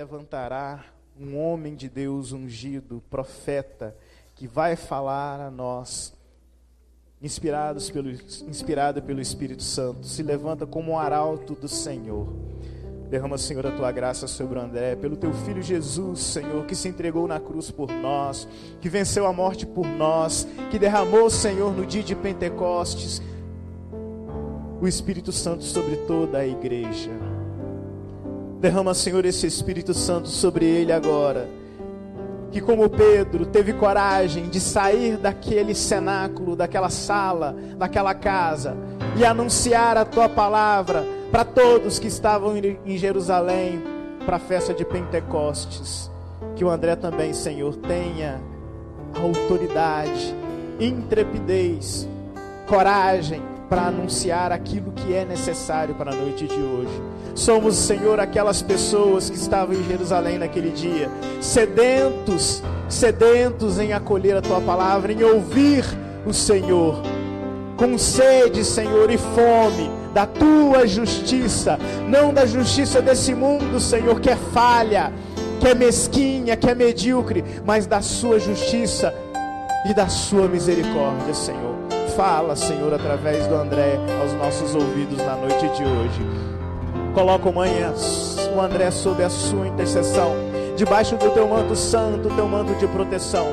levantará um homem de Deus ungido, profeta, que vai falar a nós, inspirados pelo, inspirado pelo Espírito Santo. Se levanta como um arauto do Senhor. Derrama, Senhor, a tua graça sobre o André, pelo teu filho Jesus, Senhor, que se entregou na cruz por nós, que venceu a morte por nós, que derramou, Senhor, no dia de Pentecostes, o Espírito Santo sobre toda a igreja. Derrama, Senhor, esse Espírito Santo sobre ele agora. Que, como Pedro, teve coragem de sair daquele cenáculo, daquela sala, daquela casa e anunciar a tua palavra para todos que estavam em Jerusalém para a festa de Pentecostes. Que o André também, Senhor, tenha autoridade, intrepidez, coragem para anunciar aquilo que é necessário para a noite de hoje. Somos, Senhor, aquelas pessoas que estavam em Jerusalém naquele dia, sedentos, sedentos em acolher a tua palavra, em ouvir o Senhor, com sede, Senhor, e fome da tua justiça, não da justiça desse mundo, Senhor, que é falha, que é mesquinha, que é medíocre, mas da sua justiça e da sua misericórdia, Senhor. Fala, Senhor, através do André aos nossos ouvidos na noite de hoje. Coloca o manhã, o André sob a sua intercessão, debaixo do teu manto santo, teu manto de proteção,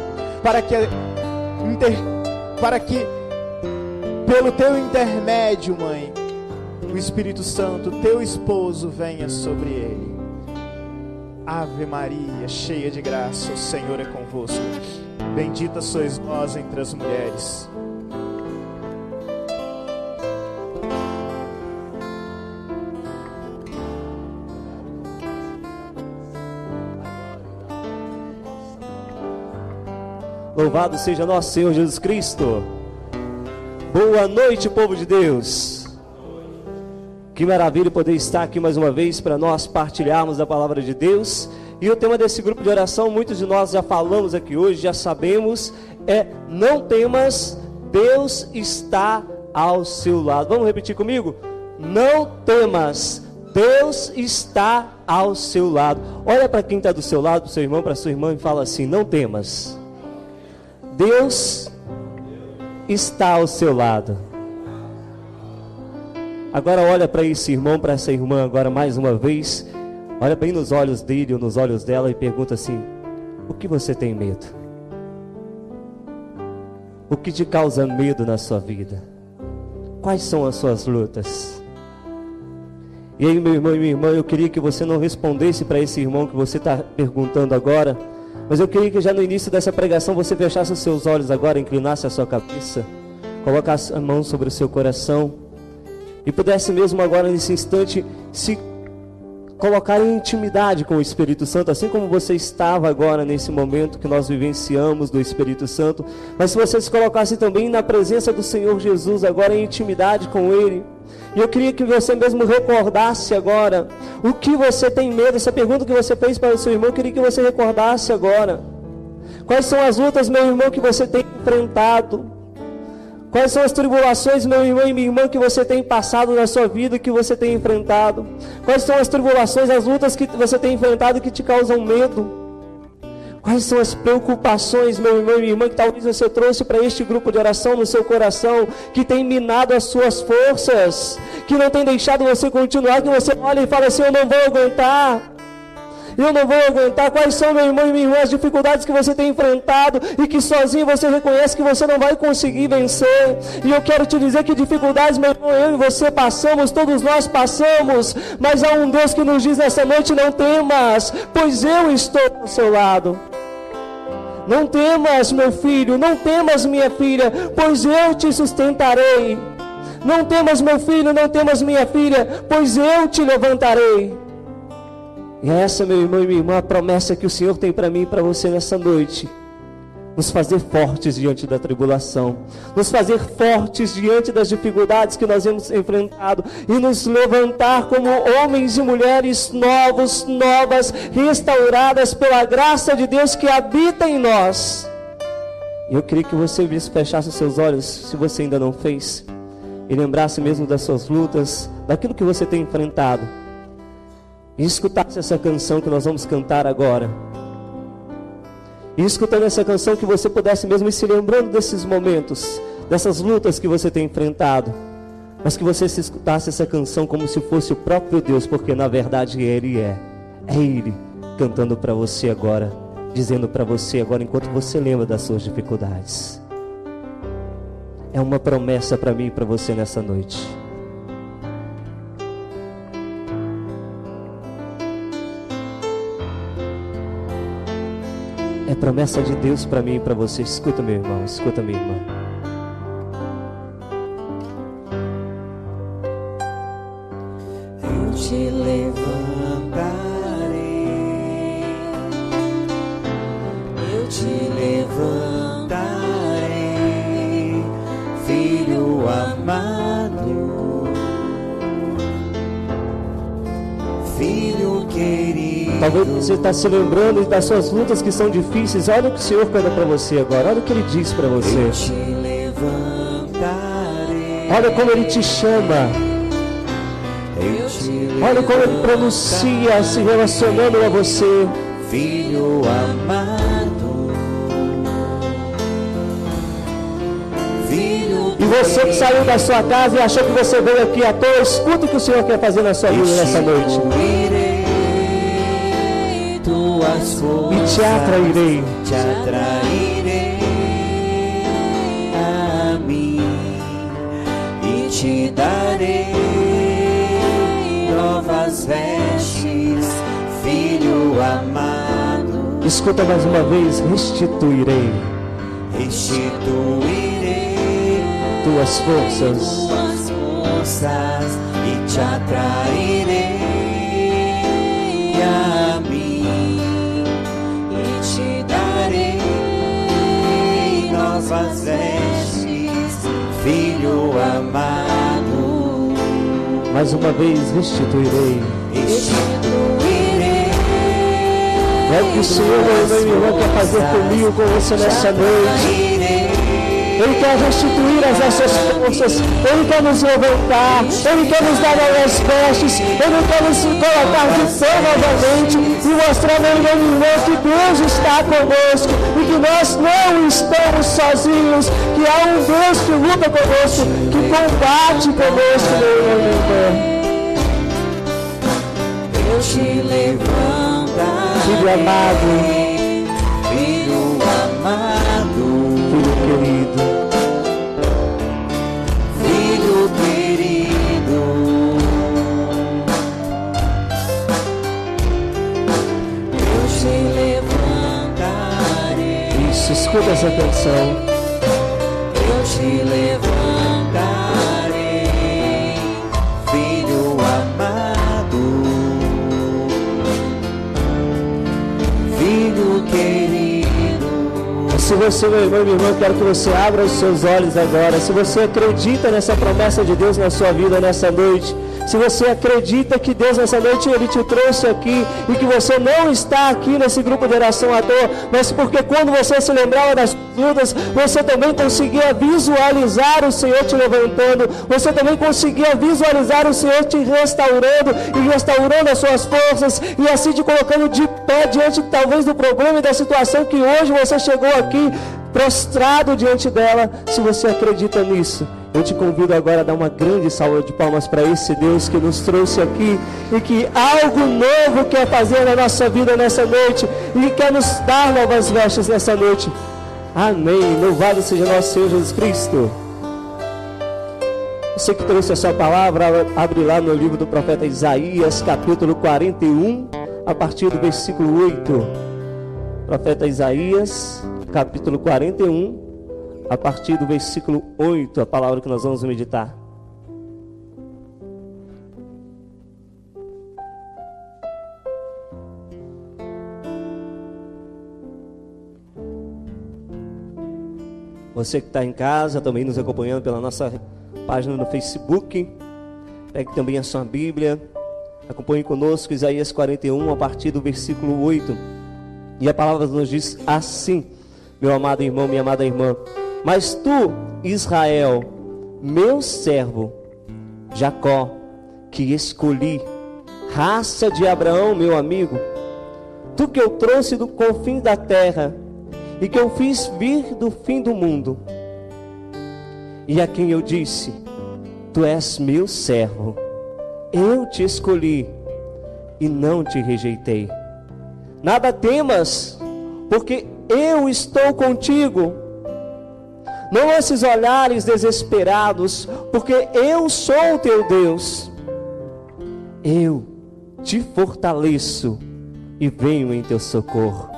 para que, inter, para que pelo teu intermédio, mãe, o Espírito Santo, teu esposo, venha sobre ele. Ave Maria, cheia de graça, o Senhor é convosco. Bendita sois vós entre as mulheres. Louvado seja nosso Senhor Jesus Cristo. Boa noite, povo de Deus. Que maravilha poder estar aqui mais uma vez para nós partilharmos a palavra de Deus. E o tema desse grupo de oração, muitos de nós já falamos aqui hoje, já sabemos, é não temas, Deus está ao seu lado. Vamos repetir comigo? Não temas, Deus está ao seu lado. Olha para quem está do seu lado, para seu irmão, para sua irmã e fala assim: não temas. Deus está ao seu lado. Agora olha para esse irmão, para essa irmã agora mais uma vez. Olha bem nos olhos dele ou nos olhos dela e pergunta assim: O que você tem medo? O que te causa medo na sua vida? Quais são as suas lutas? E aí, meu irmão e minha irmã, eu queria que você não respondesse para esse irmão que você está perguntando agora mas eu queria que já no início dessa pregação você fechasse os seus olhos agora, inclinasse a sua cabeça, colocasse a mão sobre o seu coração e pudesse mesmo agora nesse instante se colocar em intimidade com o Espírito Santo, assim como você estava agora nesse momento que nós vivenciamos do Espírito Santo, mas se você se colocasse também na presença do Senhor Jesus, agora em intimidade com Ele. E eu queria que você mesmo recordasse agora o que você tem medo. Essa pergunta que você fez para o seu irmão, eu queria que você recordasse agora. Quais são as lutas, meu irmão, que você tem enfrentado? Quais são as tribulações, meu irmão e minha irmã, que você tem passado na sua vida, que você tem enfrentado? Quais são as tribulações, as lutas que você tem enfrentado que te causam medo? Quais são as preocupações, meu irmão e minha irmã, que talvez você trouxe para este grupo de oração no seu coração, que tem minado as suas forças, que não tem deixado você continuar, que você olha e fala assim: Eu não vou aguentar. Eu não vou aguentar. Quais são, meu irmão e minha irmã, as dificuldades que você tem enfrentado e que sozinho você reconhece que você não vai conseguir vencer. E eu quero te dizer que dificuldades, meu irmão, eu e você passamos, todos nós passamos. Mas há um Deus que nos diz nessa noite: Não temas, pois eu estou ao seu lado. Não temas, meu filho, não temas, minha filha, pois eu te sustentarei. Não temas, meu filho, não temas, minha filha, pois eu te levantarei. E essa, meu irmão e minha irmã, a promessa que o Senhor tem para mim e para você nessa noite nos fazer fortes diante da tribulação, nos fazer fortes diante das dificuldades que nós temos enfrentado e nos levantar como homens e mulheres novos, novas, restauradas pela graça de Deus que habita em nós. Eu queria que você fechasse seus olhos, se você ainda não fez, e lembrasse mesmo das suas lutas, daquilo que você tem enfrentado. E escutasse essa canção que nós vamos cantar agora. E escutando essa canção que você pudesse mesmo ir se lembrando desses momentos, dessas lutas que você tem enfrentado, mas que você se escutasse essa canção como se fosse o próprio Deus, porque na verdade Ele é. É Ele cantando para você agora, dizendo para você agora, enquanto você lembra das suas dificuldades. É uma promessa para mim e para você nessa noite. É promessa de Deus para mim e para você. Escuta, meu irmão, escuta, minha irmã. Você está se lembrando das suas lutas que são difíceis. Olha o que o Senhor canta para você agora. Olha o que Ele diz para Eu você. te levantarei. Olha como Ele te chama. Te Olha como Ele pronuncia se relacionando a você. filho amado, filho E você que saiu da sua casa e achou que você veio aqui à toa, escuta o que o Senhor quer fazer na sua vida nessa noite. Forças E te atrairei. te atrairei a mim e te darei novas vestes, filho amado. Escuta mais uma vez, restituirei Restituirei tuas forças. tuas forças e te atrairei a novas vestes, filho amado. Mais uma vez, restituirei. Restituirei. É o que o Senhor, meu irmão quer fazer comigo, com você nessa noite. Ele quer restituir as nossas forças, Ele quer nos levantar, Ele quer nos dar novas vestes, Ele quer nos colocar de pé novamente e mostrar, meu irmão que Deus está conosco e que nós não estamos sozinhos, que há um Deus que luta conosco, que combate conosco, meu irmão. Eu te levantarei, Filho amado, essa canção. eu te levantarei, filho amado, filho querido. Se você, meu irmão e minha irmã, quero que você abra os seus olhos agora. Se você acredita nessa promessa de Deus na sua vida nessa noite, se você acredita que Deus nessa noite Ele te trouxe aqui e que você não está aqui nesse grupo de oração à toa, mas porque quando você se lembrava das lutas, você também conseguia visualizar o Senhor te levantando, você também conseguia visualizar o Senhor te restaurando e restaurando as suas forças e assim te colocando de pé diante talvez do problema e da situação que hoje você chegou aqui prostrado diante dela. Se você acredita nisso, eu te convido agora a dar uma grande salva de palmas para esse Deus que nos trouxe aqui e que algo novo quer fazer na nossa vida nessa noite e quer nos dar novas vestes nessa noite. Amém. Louvado seja nosso Senhor Jesus Cristo. Você que trouxe a sua palavra, abre lá no livro do profeta Isaías, capítulo 41, a partir do versículo 8. Profeta Isaías, capítulo 41, a partir do versículo 8, a palavra que nós vamos meditar. Você que está em casa, também nos acompanhando pela nossa página no Facebook, pegue também a sua Bíblia, acompanhe conosco Isaías 41, a partir do versículo 8. E a palavra nos diz assim, meu amado irmão, minha amada irmã: Mas tu, Israel, meu servo, Jacó, que escolhi, raça de Abraão, meu amigo, tu que eu trouxe do confim da terra e que eu fiz vir do fim do mundo, e a quem eu disse: Tu és meu servo, eu te escolhi e não te rejeitei. Nada temas, porque eu estou contigo. Não esses olhares desesperados, porque eu sou o teu Deus. Eu te fortaleço e venho em teu socorro.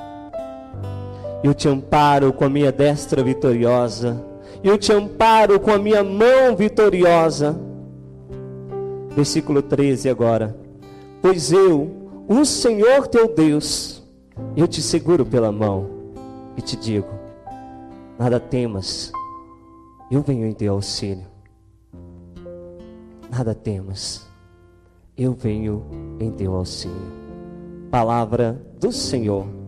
Eu te amparo com a minha destra vitoriosa. Eu te amparo com a minha mão vitoriosa. Versículo 13 agora. Pois eu, o Senhor teu Deus, eu te seguro pela mão e te digo: nada temas, eu venho em teu auxílio. Nada temas, eu venho em teu auxílio. Palavra do Senhor.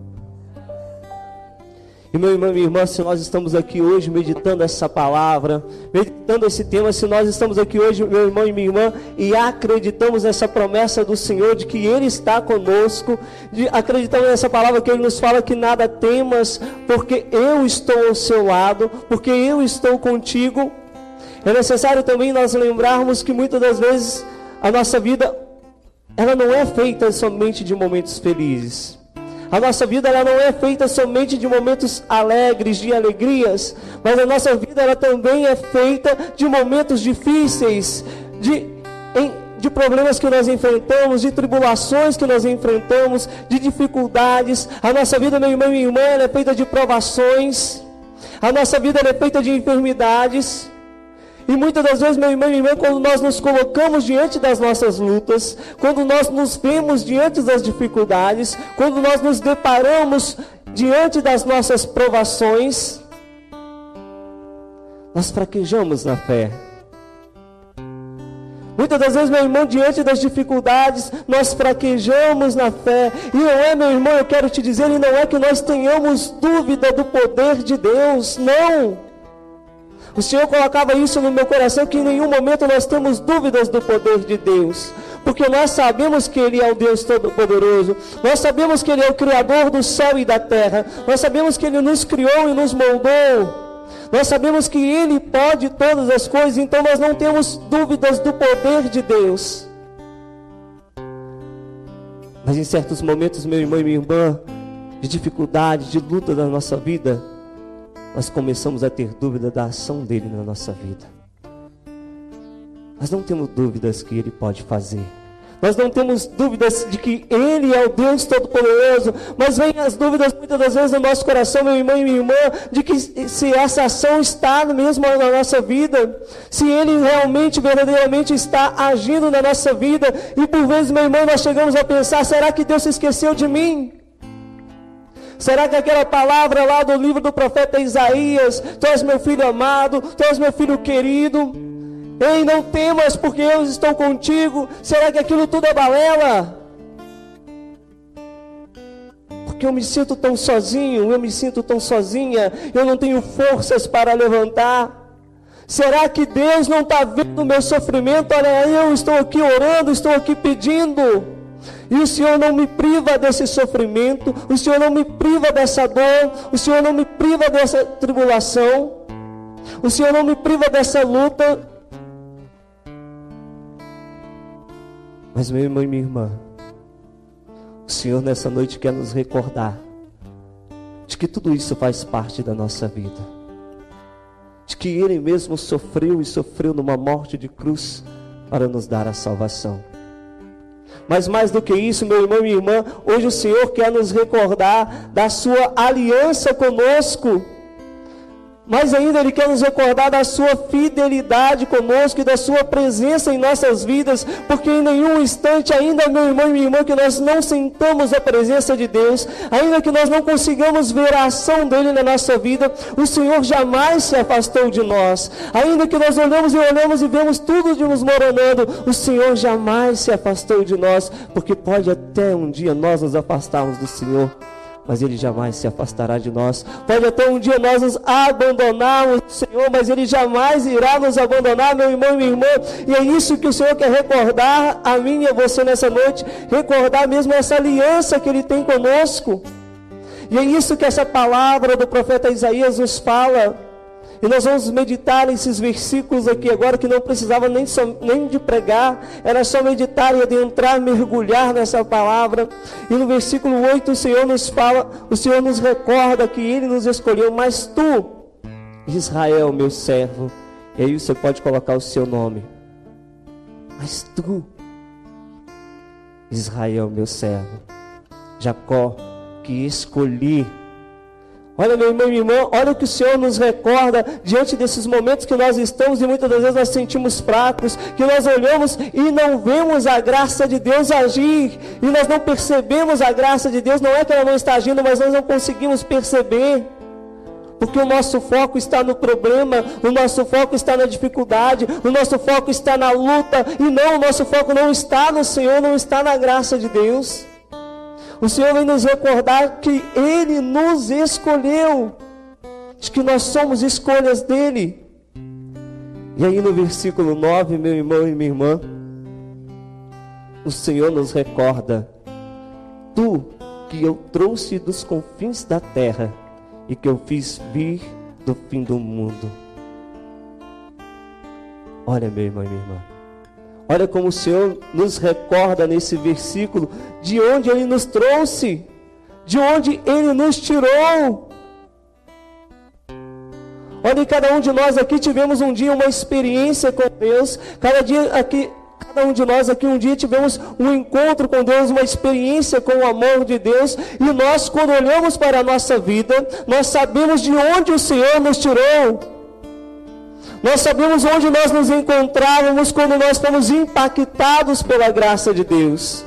E meu irmão minha irmã, se nós estamos aqui hoje meditando essa palavra, meditando esse tema, se nós estamos aqui hoje, meu irmão e minha irmã, e acreditamos nessa promessa do Senhor de que Ele está conosco, de, acreditamos nessa palavra que Ele nos fala que nada temas, porque eu estou ao seu lado, porque eu estou contigo. É necessário também nós lembrarmos que muitas das vezes a nossa vida ela não é feita somente de momentos felizes. A nossa vida ela não é feita somente de momentos alegres, de alegrias, mas a nossa vida ela também é feita de momentos difíceis, de, em, de problemas que nós enfrentamos, de tribulações que nós enfrentamos, de dificuldades. A nossa vida, meu irmão e irmã, é feita de provações. A nossa vida é feita de enfermidades. E muitas das vezes, meu irmão e minha irmã, quando nós nos colocamos diante das nossas lutas, quando nós nos vemos diante das dificuldades, quando nós nos deparamos diante das nossas provações, nós fraquejamos na fé. Muitas das vezes, meu irmão, diante das dificuldades, nós fraquejamos na fé. E não é, meu irmão, eu quero te dizer, e não é que nós tenhamos dúvida do poder de Deus, não. O Senhor colocava isso no meu coração que em nenhum momento nós temos dúvidas do poder de Deus. Porque nós sabemos que Ele é o Deus Todo-Poderoso. Nós sabemos que Ele é o Criador do céu e da terra. Nós sabemos que Ele nos criou e nos moldou. Nós sabemos que Ele pode todas as coisas, então nós não temos dúvidas do poder de Deus. Mas em certos momentos, meu irmão e minha irmã, de dificuldade, de luta da nossa vida, nós começamos a ter dúvida da ação dele na nossa vida. Nós não temos dúvidas que ele pode fazer. Nós não temos dúvidas de que Ele é o Deus Todo-Poderoso, mas vem as dúvidas muitas das vezes no nosso coração, meu irmão e minha irmã, de que se essa ação está mesmo na nossa vida, se Ele realmente, verdadeiramente está agindo na nossa vida, e por vezes, meu irmão, nós chegamos a pensar: será que Deus se esqueceu de mim? Será que aquela palavra lá do livro do profeta Isaías, tu és meu filho amado, tu és meu filho querido, ei, não temas porque eu estou contigo, será que aquilo tudo é balela? Porque eu me sinto tão sozinho, eu me sinto tão sozinha, eu não tenho forças para levantar. Será que Deus não está vendo o meu sofrimento? Olha, eu estou aqui orando, estou aqui pedindo. E o Senhor não me priva desse sofrimento, o Senhor não me priva dessa dor, o Senhor não me priva dessa tribulação, o Senhor não me priva dessa luta. Mas, meu irmão e minha irmã, o Senhor nessa noite quer nos recordar de que tudo isso faz parte da nossa vida, de que Ele mesmo sofreu e sofreu numa morte de cruz para nos dar a salvação. Mas mais do que isso, meu irmão e minha irmã, hoje o Senhor quer nos recordar da sua aliança conosco. Mas ainda Ele quer nos recordar da sua fidelidade conosco e da sua presença em nossas vidas, porque em nenhum instante, ainda, meu irmão e minha irmã, que nós não sentamos a presença de Deus, ainda que nós não consigamos ver a ação dele na nossa vida, o Senhor jamais se afastou de nós. Ainda que nós olhamos e olhamos e vemos tudo de nos moronando, o Senhor jamais se afastou de nós, porque pode até um dia nós nos afastarmos do Senhor. Mas Ele jamais se afastará de nós. Pode até um dia nós nos abandonarmos, Senhor, mas Ele jamais irá nos abandonar, meu irmão e minha irmã. E é isso que o Senhor quer recordar a mim e a você nessa noite, recordar mesmo essa aliança que Ele tem conosco. E é isso que essa palavra do profeta Isaías nos fala. E nós vamos meditar nesses versículos aqui agora que não precisava nem, nem de pregar, era só meditar e adentrar, mergulhar nessa palavra. E no versículo 8 o Senhor nos fala, o Senhor nos recorda que Ele nos escolheu, mas tu, Israel, meu servo, e aí você pode colocar o seu nome. Mas tu, Israel, meu servo, Jacó, que escolhi Olha, meu irmão e irmã, olha o que o Senhor nos recorda diante desses momentos que nós estamos e muitas das vezes nós sentimos fracos, que nós olhamos e não vemos a graça de Deus agir, e nós não percebemos a graça de Deus, não é que ela não está agindo, mas nós não conseguimos perceber. Porque o nosso foco está no problema, o nosso foco está na dificuldade, o nosso foco está na luta, e não, o nosso foco não está no Senhor, não está na graça de Deus. O Senhor vem nos recordar que Ele nos escolheu, de que nós somos escolhas dEle. E aí no versículo 9, meu irmão e minha irmã, o Senhor nos recorda: Tu que eu trouxe dos confins da terra e que eu fiz vir do fim do mundo. Olha, meu irmão e minha irmã. Olha como o Senhor nos recorda nesse versículo de onde Ele nos trouxe, de onde Ele nos tirou. Olha, cada um de nós aqui tivemos um dia uma experiência com Deus. Cada dia aqui, cada um de nós aqui um dia tivemos um encontro com Deus, uma experiência com o amor de Deus. E nós, quando olhamos para a nossa vida, nós sabemos de onde o Senhor nos tirou. Nós sabemos onde nós nos encontrávamos quando nós fomos impactados pela graça de Deus.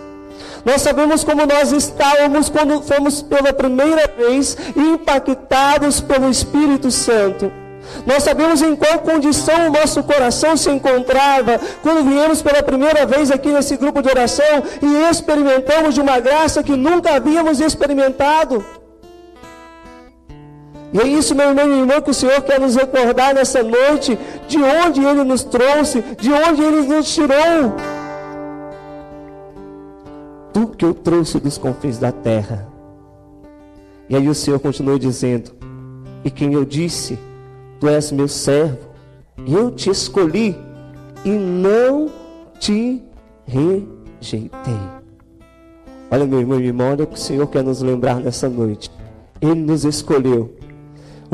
Nós sabemos como nós estávamos quando fomos pela primeira vez impactados pelo Espírito Santo. Nós sabemos em qual condição o nosso coração se encontrava quando viemos pela primeira vez aqui nesse grupo de oração e experimentamos de uma graça que nunca havíamos experimentado. E é isso, meu irmão e irmã, que o Senhor quer nos recordar nessa noite, de onde Ele nos trouxe, de onde Ele nos tirou. Tu que eu trouxe dos confins da terra. E aí o Senhor continuou dizendo: E quem eu disse, Tu és meu servo, e eu te escolhi, e não te rejeitei. Olha, meu irmão e irmã, olha o que o Senhor quer nos lembrar nessa noite. Ele nos escolheu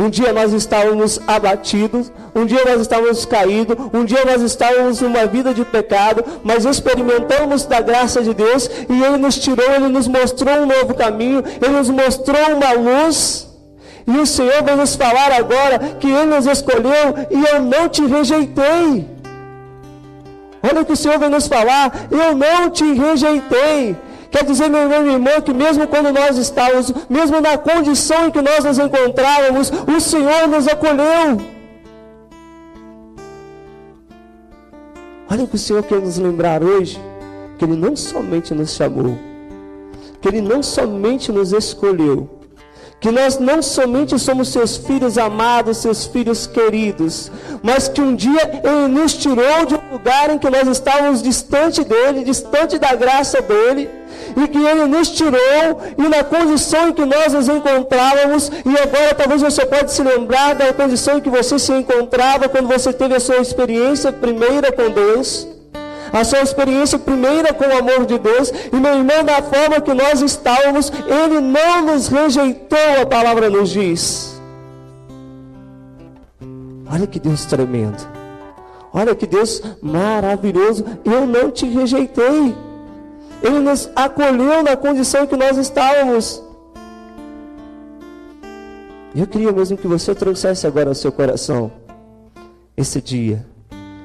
um dia nós estávamos abatidos, um dia nós estávamos caídos, um dia nós estávamos numa vida de pecado, mas experimentamos da graça de Deus e Ele nos tirou, Ele nos mostrou um novo caminho, Ele nos mostrou uma luz. E o Senhor vai nos falar agora que Ele nos escolheu e eu não te rejeitei. Olha o que o Senhor vai nos falar: eu não te rejeitei. Quer dizer, meu irmão e irmã, que mesmo quando nós estávamos, mesmo na condição em que nós nos encontrávamos, o Senhor nos acolheu. Olha que o Senhor quer nos lembrar hoje: que Ele não somente nos chamou, que Ele não somente nos escolheu, que nós não somente somos seus filhos amados, seus filhos queridos, mas que um dia Ele nos tirou de um lugar em que nós estávamos distante dEle, distante da graça dEle e que Ele nos tirou e na condição em que nós nos encontrávamos, e agora talvez você pode se lembrar da condição em que você se encontrava quando você teve a sua experiência primeira com Deus, a sua experiência primeira com o amor de Deus, e meu irmão, da forma que nós estávamos, Ele não nos rejeitou, a palavra nos diz. Olha que Deus tremendo. Olha que Deus maravilhoso. Eu não te rejeitei. Ele nos acolheu na condição que nós estávamos. Eu queria mesmo que você trouxesse agora ao seu coração esse dia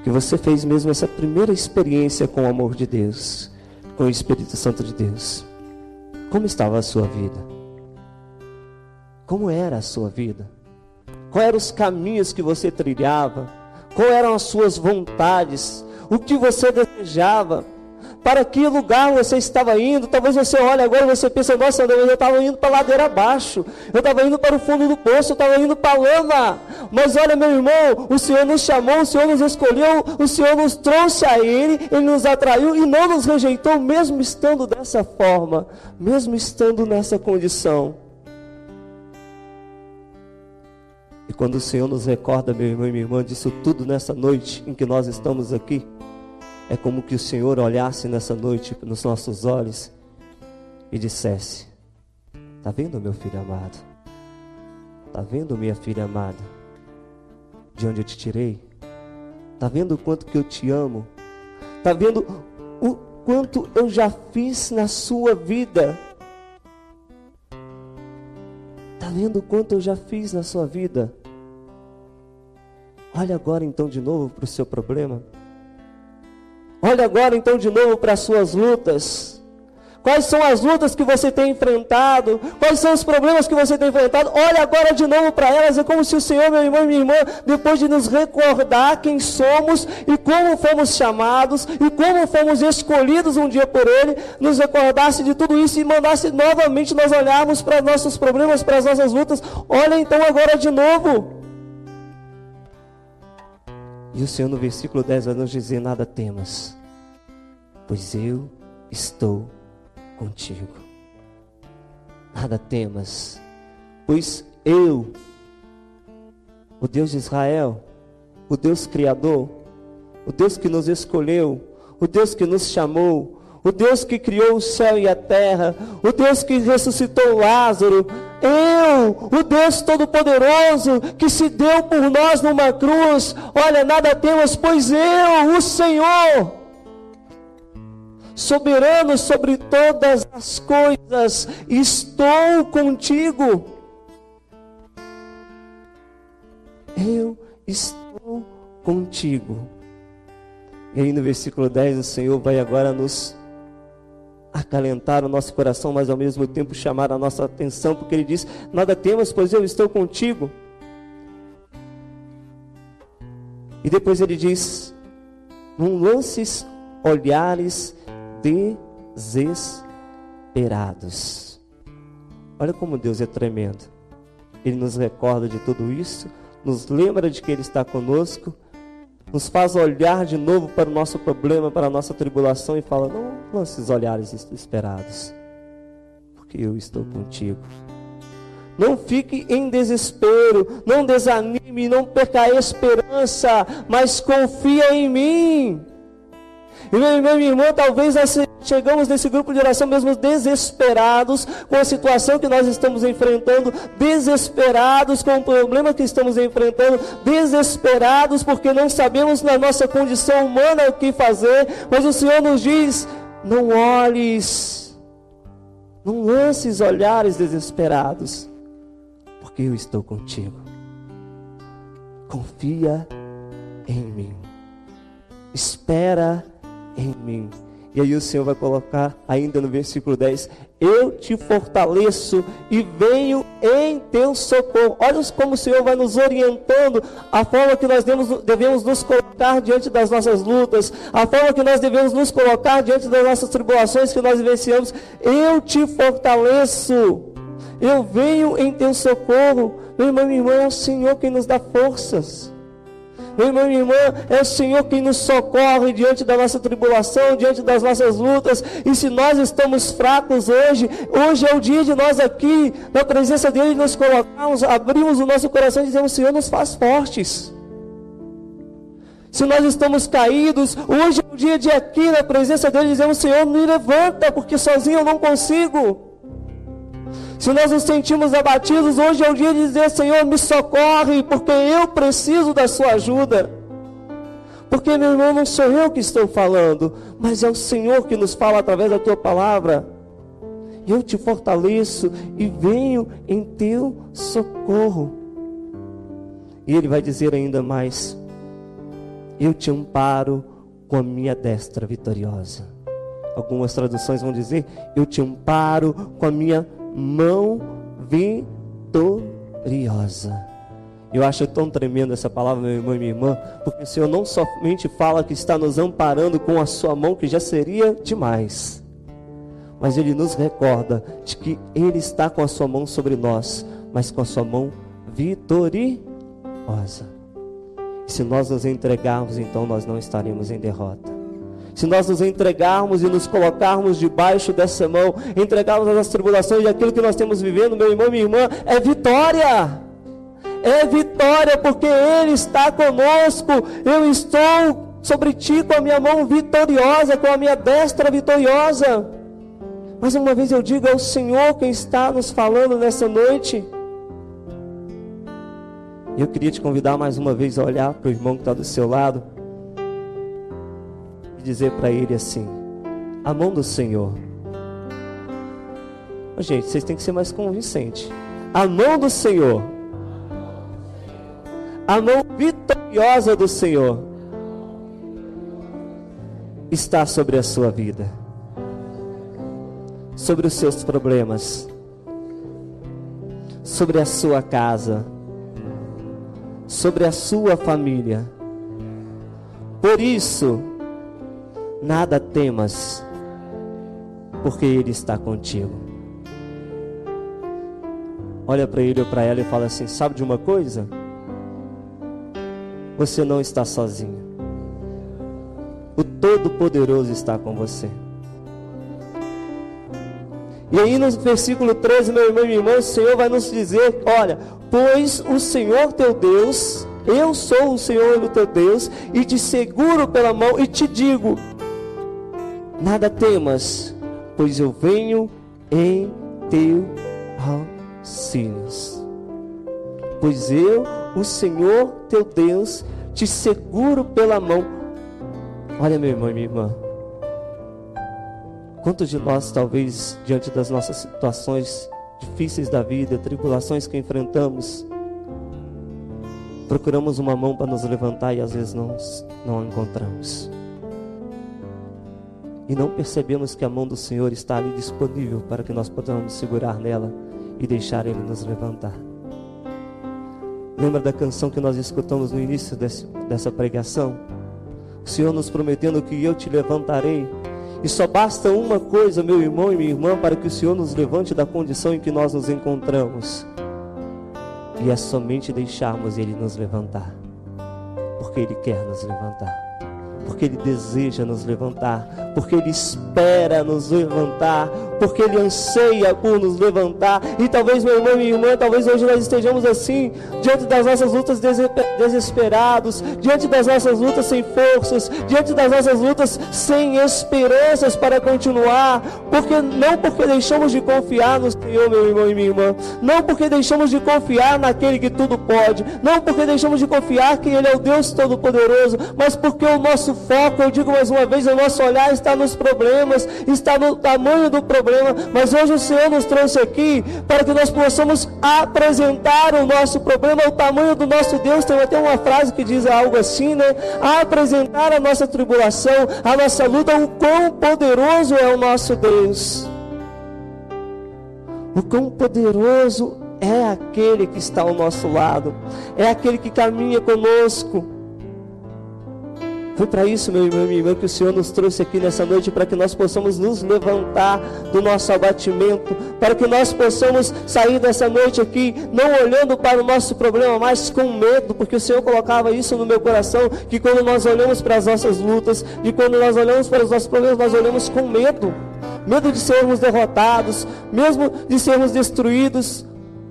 que você fez mesmo essa primeira experiência com o amor de Deus, com o Espírito Santo de Deus. Como estava a sua vida? Como era a sua vida? Quais eram os caminhos que você trilhava? Quais eram as suas vontades? O que você desejava? Para que lugar você estava indo. Talvez você olhe agora e você pense, nossa, eu estava indo para a ladeira abaixo, eu estava indo para o fundo do poço, eu estava indo para a lama. Mas olha, meu irmão, o Senhor nos chamou, o Senhor nos escolheu, o Senhor nos trouxe a Ele, Ele nos atraiu e não nos rejeitou, mesmo estando dessa forma, mesmo estando nessa condição. E quando o Senhor nos recorda, meu irmão e minha irmã, disso tudo nessa noite em que nós estamos aqui, é como que o Senhor olhasse nessa noite nos nossos olhos e dissesse: Está vendo, meu filho amado? Está vendo, minha filha amada? De onde eu te tirei? Está vendo o quanto que eu te amo? Está vendo o quanto eu já fiz na sua vida? Está vendo o quanto eu já fiz na sua vida? Olha agora então de novo para o seu problema. Olha agora então de novo para as suas lutas. Quais são as lutas que você tem enfrentado? Quais são os problemas que você tem enfrentado? Olha agora de novo para elas. É como se o Senhor, meu irmão e minha irmã, depois de nos recordar quem somos e como fomos chamados e como fomos escolhidos um dia por Ele, nos recordasse de tudo isso e mandasse novamente nós olharmos para nossos problemas, para as nossas lutas. Olha então agora de novo. E o Senhor no versículo 10 vai nos dizer: Nada temas, pois eu estou contigo. Nada temas, pois eu, o Deus de Israel, o Deus Criador, o Deus que nos escolheu, o Deus que nos chamou, o Deus que criou o céu e a terra, o Deus que ressuscitou Lázaro, eu, o Deus Todo-Poderoso, que se deu por nós numa cruz, olha, nada temos, pois eu, o Senhor, soberano sobre todas as coisas, estou contigo. Eu estou contigo. E aí no versículo 10 o Senhor vai agora nos acalentar o nosso coração, mas ao mesmo tempo chamar a nossa atenção, porque ele diz: Nada temos, pois eu estou contigo. E depois ele diz: Não lances olhares desesperados. Olha como Deus é tremendo. Ele nos recorda de tudo isso, nos lembra de que Ele está conosco nos faz olhar de novo para o nosso problema, para a nossa tribulação e fala: Não lance os olhares esperados, porque eu estou contigo. Não fique em desespero, não desanime, não perca a esperança, mas confia em mim. E meu irmão talvez nós chegamos nesse grupo de oração mesmo desesperados com a situação que nós estamos enfrentando, desesperados com o problema que estamos enfrentando, desesperados porque não sabemos na nossa condição humana o que fazer, mas o Senhor nos diz: não olhes, não lances olhares desesperados, porque eu estou contigo. Confia em mim. Espera em mim. E aí o Senhor vai colocar ainda no versículo 10: Eu te fortaleço e venho em teu socorro. Olha como o Senhor vai nos orientando a forma que nós devemos, devemos nos colocar diante das nossas lutas, a forma que nós devemos nos colocar diante das nossas tribulações que nós vivenciamos. Eu te fortaleço, eu venho em teu socorro. Meu irmão, minha irmã, é o Senhor quem nos dá forças. Meu irmão e minha irmã, é o Senhor quem nos socorre diante da nossa tribulação, diante das nossas lutas. E se nós estamos fracos hoje, hoje é o dia de nós aqui, na presença dEle, nos colocarmos, abrimos o nosso coração e dizemos: Senhor, nos faz fortes. Se nós estamos caídos, hoje é o dia de aqui, na presença dEle, dizemos: Senhor, me levanta, porque sozinho eu não consigo. Se nós nos sentimos abatidos, hoje é o dia de dizer: Senhor, me socorre, porque eu preciso da Sua ajuda. Porque, meu irmão, não sou eu que estou falando, mas é o Senhor que nos fala através da Tua palavra. Eu te fortaleço e venho em Teu socorro. E Ele vai dizer ainda mais: Eu te amparo com a minha destra vitoriosa. Algumas traduções vão dizer: Eu te amparo com a minha mão vitoriosa. Eu acho tão tremenda essa palavra, meu irmão e minha irmã, porque o Senhor não somente fala que está nos amparando com a sua mão, que já seria demais, mas Ele nos recorda de que Ele está com a sua mão sobre nós, mas com a sua mão vitoriosa. Se nós nos entregarmos, então nós não estaremos em derrota. Se nós nos entregarmos e nos colocarmos debaixo dessa mão, entregarmos as tribulações e aquilo que nós temos vivendo, meu irmão, minha irmã, é vitória. É vitória, porque Ele está conosco. Eu estou sobre ti com a minha mão vitoriosa, com a minha destra vitoriosa. Mais uma vez eu digo, é o Senhor quem está nos falando nessa noite. Eu queria te convidar mais uma vez a olhar para o irmão que está do seu lado dizer para ele assim: a mão do Senhor. Gente, vocês têm que ser mais convincentes. A mão do Senhor, a mão vitoriosa do Senhor, está sobre a sua vida, sobre os seus problemas, sobre a sua casa sobre a sua família. Por isso, nada temas, porque Ele está contigo. Olha para ele ou para ela e fala assim: Sabe de uma coisa? Você não está sozinho. O Todo-Poderoso está com você. E aí no versículo 13, meu irmão e minha irmã, o Senhor vai nos dizer: Olha, Pois o Senhor teu Deus, eu sou o Senhor o teu Deus, e te seguro pela mão e te digo: nada temas, pois eu venho em teu auxílio. Pois eu, o Senhor teu Deus, te seguro pela mão. Olha, meu irmão e minha irmã. Quantos de nós, talvez, diante das nossas situações difíceis da vida, tribulações que enfrentamos, procuramos uma mão para nos levantar e às vezes não, não a encontramos. E não percebemos que a mão do Senhor está ali disponível para que nós possamos segurar nela e deixar Ele nos levantar. Lembra da canção que nós escutamos no início desse, dessa pregação? O Senhor nos prometendo que eu te levantarei e só basta uma coisa, meu irmão e minha irmã, para que o Senhor nos levante da condição em que nós nos encontramos. E é somente deixarmos Ele nos levantar. Porque Ele quer nos levantar porque Ele deseja nos levantar, porque Ele espera nos levantar, porque Ele anseia por nos levantar. E talvez, meu irmão e minha irmã, talvez hoje nós estejamos assim, diante das nossas lutas desesperados, diante das nossas lutas sem forças, diante das nossas lutas sem esperanças para continuar, porque não porque deixamos de confiar no Senhor, meu irmão e minha irmã, não porque deixamos de confiar naquele que tudo pode, não porque deixamos de confiar que Ele é o Deus Todo-Poderoso, mas porque o nosso foco, eu digo mais uma vez, o nosso olhar está nos problemas, está no tamanho do problema, mas hoje o Senhor nos trouxe aqui para que nós possamos apresentar o nosso problema, o tamanho do nosso Deus. Tem até uma frase que diz algo assim, né? apresentar a nossa tribulação, a nossa luta, o quão poderoso é o nosso Deus. O quão poderoso é aquele que está ao nosso lado, é aquele que caminha conosco. Foi para isso, meu irmão e minha irmã, que o Senhor nos trouxe aqui nessa noite, para que nós possamos nos levantar do nosso abatimento, para que nós possamos sair dessa noite aqui, não olhando para o nosso problema, mas com medo, porque o Senhor colocava isso no meu coração, que quando nós olhamos para as nossas lutas, e quando nós olhamos para os nossos problemas, nós olhamos com medo. Medo de sermos derrotados, mesmo de sermos destruídos,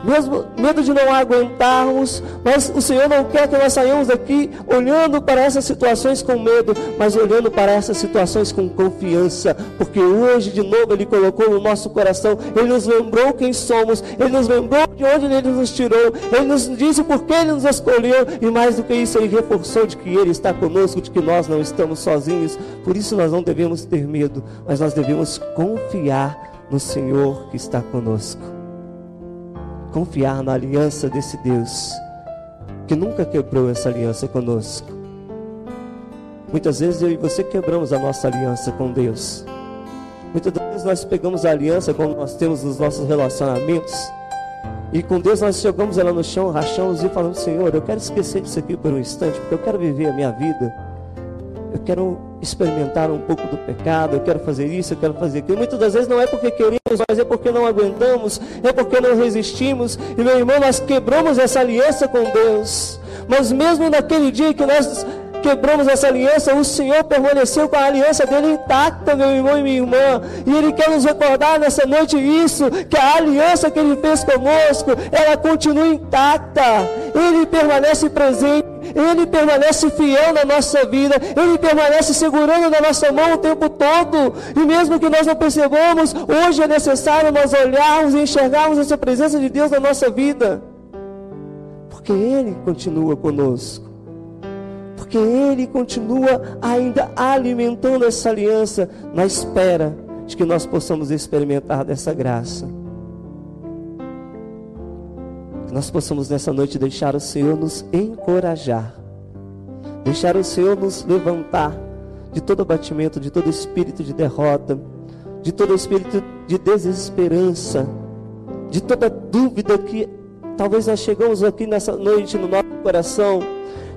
mesmo medo de não aguentarmos, mas o Senhor não quer que nós saiamos daqui olhando para essas situações com medo, mas olhando para essas situações com confiança, porque hoje de novo Ele colocou no nosso coração, Ele nos lembrou quem somos, Ele nos lembrou de onde Ele nos tirou, Ele nos disse por que Ele nos escolheu, e mais do que isso, Ele reforçou de que Ele está conosco, de que nós não estamos sozinhos, por isso nós não devemos ter medo, mas nós devemos confiar no Senhor que está conosco confiar na aliança desse Deus que nunca quebrou essa aliança conosco. Muitas vezes eu e você quebramos a nossa aliança com Deus. Muitas vezes nós pegamos a aliança como nós temos nos nossos relacionamentos E com Deus nós jogamos ela no chão, rachamos e falamos: Senhor, eu quero esquecer disso aqui por um instante, porque eu quero viver a minha vida. Quero experimentar um pouco do pecado, eu quero fazer isso, eu quero fazer aquilo. Muitas das vezes não é porque queremos, mas é porque não aguentamos, é porque não resistimos. E meu irmão, nós quebramos essa aliança com Deus. Mas mesmo naquele dia que nós quebramos essa aliança, o Senhor permaneceu com a aliança dele intacta, meu irmão e minha irmã. E Ele quer nos recordar nessa noite isso, que a aliança que Ele fez conosco, ela continua intacta. Ele permanece presente. Ele permanece fiel na nossa vida, Ele permanece segurando na nossa mão o tempo todo, e mesmo que nós não percebamos, hoje é necessário nós olharmos e enxergarmos essa presença de Deus na nossa vida, porque Ele continua conosco. Porque Ele continua ainda alimentando essa aliança na espera de que nós possamos experimentar dessa graça. Nós possamos nessa noite deixar o Senhor nos encorajar, deixar o Senhor nos levantar de todo abatimento, de todo espírito de derrota, de todo espírito de desesperança, de toda dúvida que talvez nós chegamos aqui nessa noite no nosso coração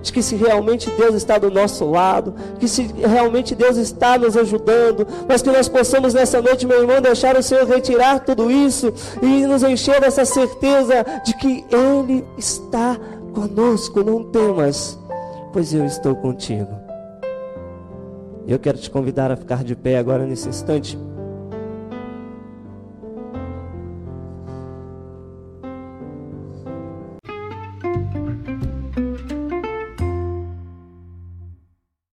de que se realmente Deus está do nosso lado, que se realmente Deus está nos ajudando, mas que nós possamos nessa noite, meu irmão, deixar o Senhor retirar tudo isso e nos encher dessa certeza de que Ele está conosco. Não temas, pois eu estou contigo. Eu quero te convidar a ficar de pé agora nesse instante.